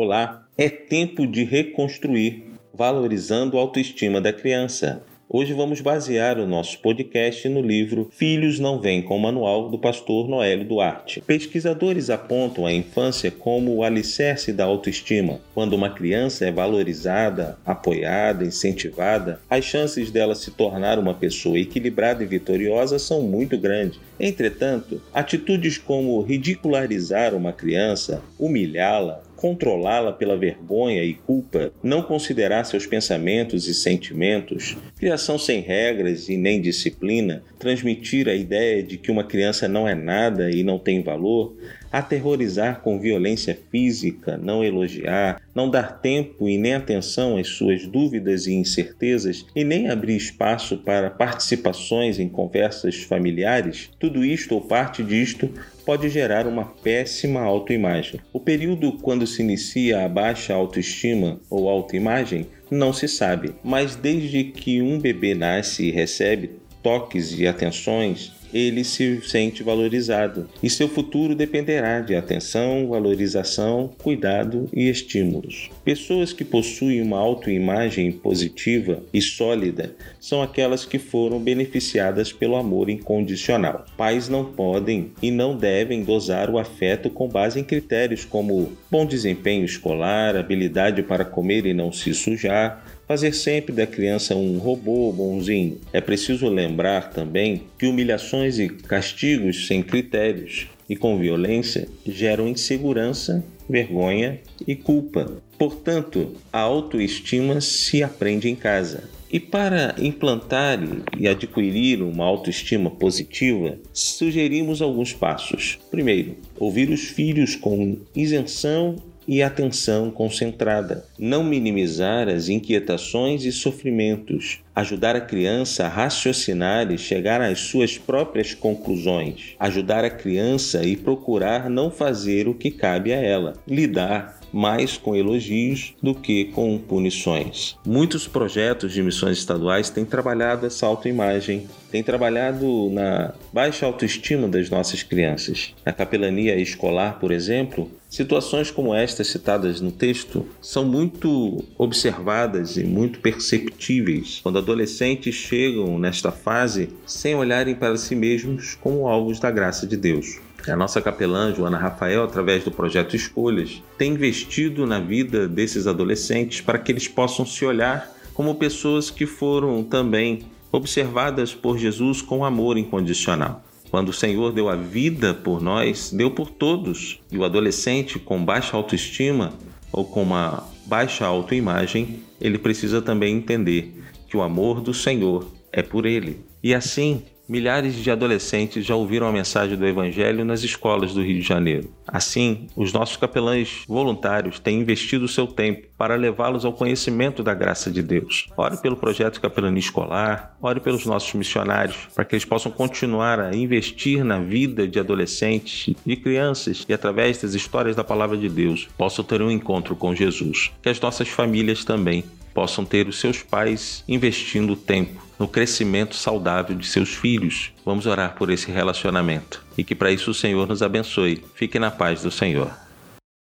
Olá, é tempo de reconstruir, valorizando a autoestima da criança. Hoje vamos basear o nosso podcast no livro Filhos Não Vêm com Manual do pastor Noélio Duarte. Pesquisadores apontam a infância como o alicerce da autoestima. Quando uma criança é valorizada, apoiada, incentivada, as chances dela se tornar uma pessoa equilibrada e vitoriosa são muito grandes. Entretanto, atitudes como ridicularizar uma criança, humilhá-la, controlá-la pela vergonha e culpa, não considerar seus pensamentos e sentimentos, criação sem regras e nem disciplina, transmitir a ideia de que uma criança não é nada e não tem valor, aterrorizar com violência física, não elogiar, não dar tempo e nem atenção às suas dúvidas e incertezas e nem abrir espaço para participações em conversas familiares, tudo isto ou parte disto pode gerar uma péssima autoimagem. O período quando se inicia a baixa autoestima ou autoimagem não se sabe, mas desde que um bebê nasce e recebe toques e atenções, ele se sente valorizado e seu futuro dependerá de atenção, valorização, cuidado e estímulos. Pessoas que possuem uma autoimagem positiva e sólida são aquelas que foram beneficiadas pelo amor incondicional. Pais não podem e não devem dosar o afeto com base em critérios como bom desempenho escolar, habilidade para comer e não se sujar, fazer sempre da criança um robô bonzinho. É preciso lembrar também que humilhações e castigos sem critérios e com violência geram insegurança, vergonha e culpa. Portanto, a autoestima se aprende em casa. E para implantar e adquirir uma autoestima positiva, sugerimos alguns passos. Primeiro, ouvir os filhos com isenção e atenção concentrada, não minimizar as inquietações e sofrimentos, ajudar a criança a raciocinar e chegar às suas próprias conclusões, ajudar a criança e procurar não fazer o que cabe a ela, lidar mais com elogios do que com punições. Muitos projetos de missões estaduais têm trabalhado essa autoimagem, têm trabalhado na baixa autoestima das nossas crianças. Na capelania escolar, por exemplo, situações como estas citadas no texto são muito observadas e muito perceptíveis quando adolescentes chegam nesta fase sem olharem para si mesmos como alvos da graça de Deus. A nossa capelã, Joana Rafael, através do projeto Escolhas, tem investido na vida desses adolescentes para que eles possam se olhar como pessoas que foram também observadas por Jesus com amor incondicional. Quando o Senhor deu a vida por nós, deu por todos. E o adolescente com baixa autoestima ou com uma baixa autoimagem, ele precisa também entender que o amor do Senhor é por ele. E assim, Milhares de adolescentes já ouviram a mensagem do Evangelho nas escolas do Rio de Janeiro. Assim, os nossos capelães voluntários têm investido seu tempo para levá-los ao conhecimento da graça de Deus. Ore pelo projeto Capelania Escolar, ore pelos nossos missionários, para que eles possam continuar a investir na vida de adolescentes, de crianças e, através das histórias da palavra de Deus, possam ter um encontro com Jesus. Que as nossas famílias também possam ter os seus pais investindo tempo no crescimento saudável de seus filhos. Vamos orar por esse relacionamento e que para isso o Senhor nos abençoe. Fique na paz do Senhor.